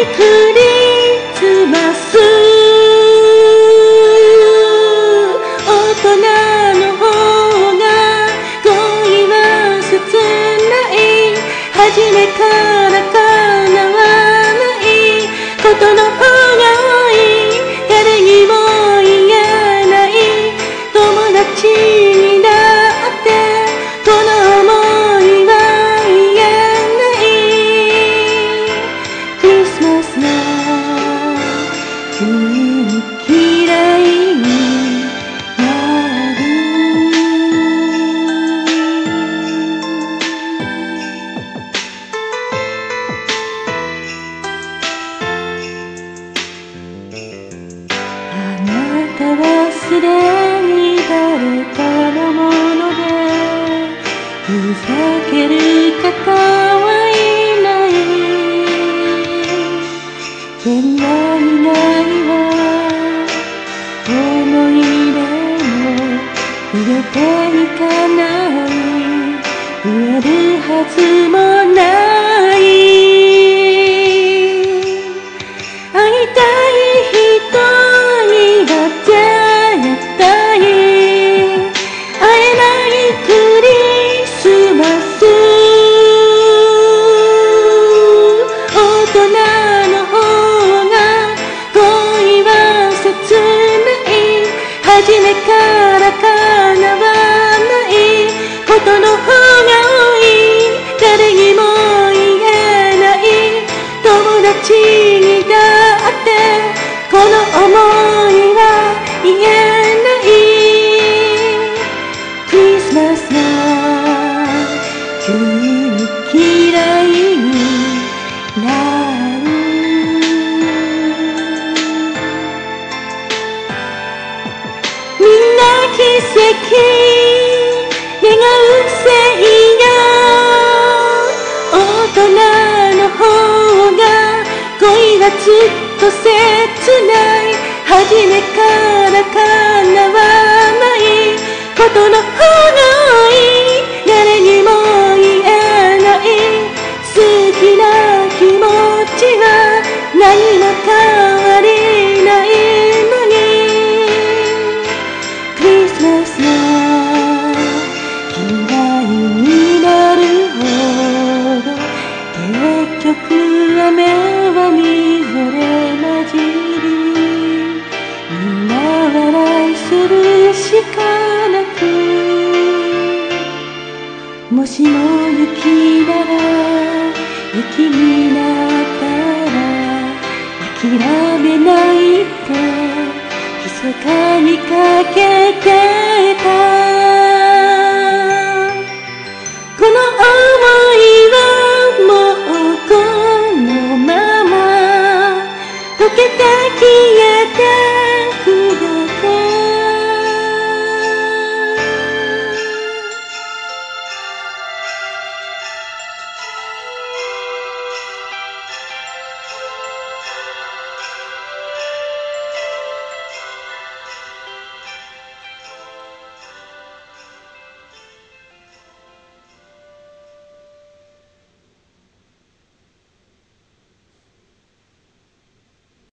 クリスマス。大人の方が恋は切ない。初めから叶わない。ことのすでに誰かのものでふざける方はいない現代ないは思い出も入れていかない。増えるはずもはずっと切ない。初めから叶わない。ことの方がい。誰にも言えない。好きな気持ちは何も変わり？ないしも雪なら雪になったら諦めないって密かにかけてた。この想いはもうこのまま溶けて消えて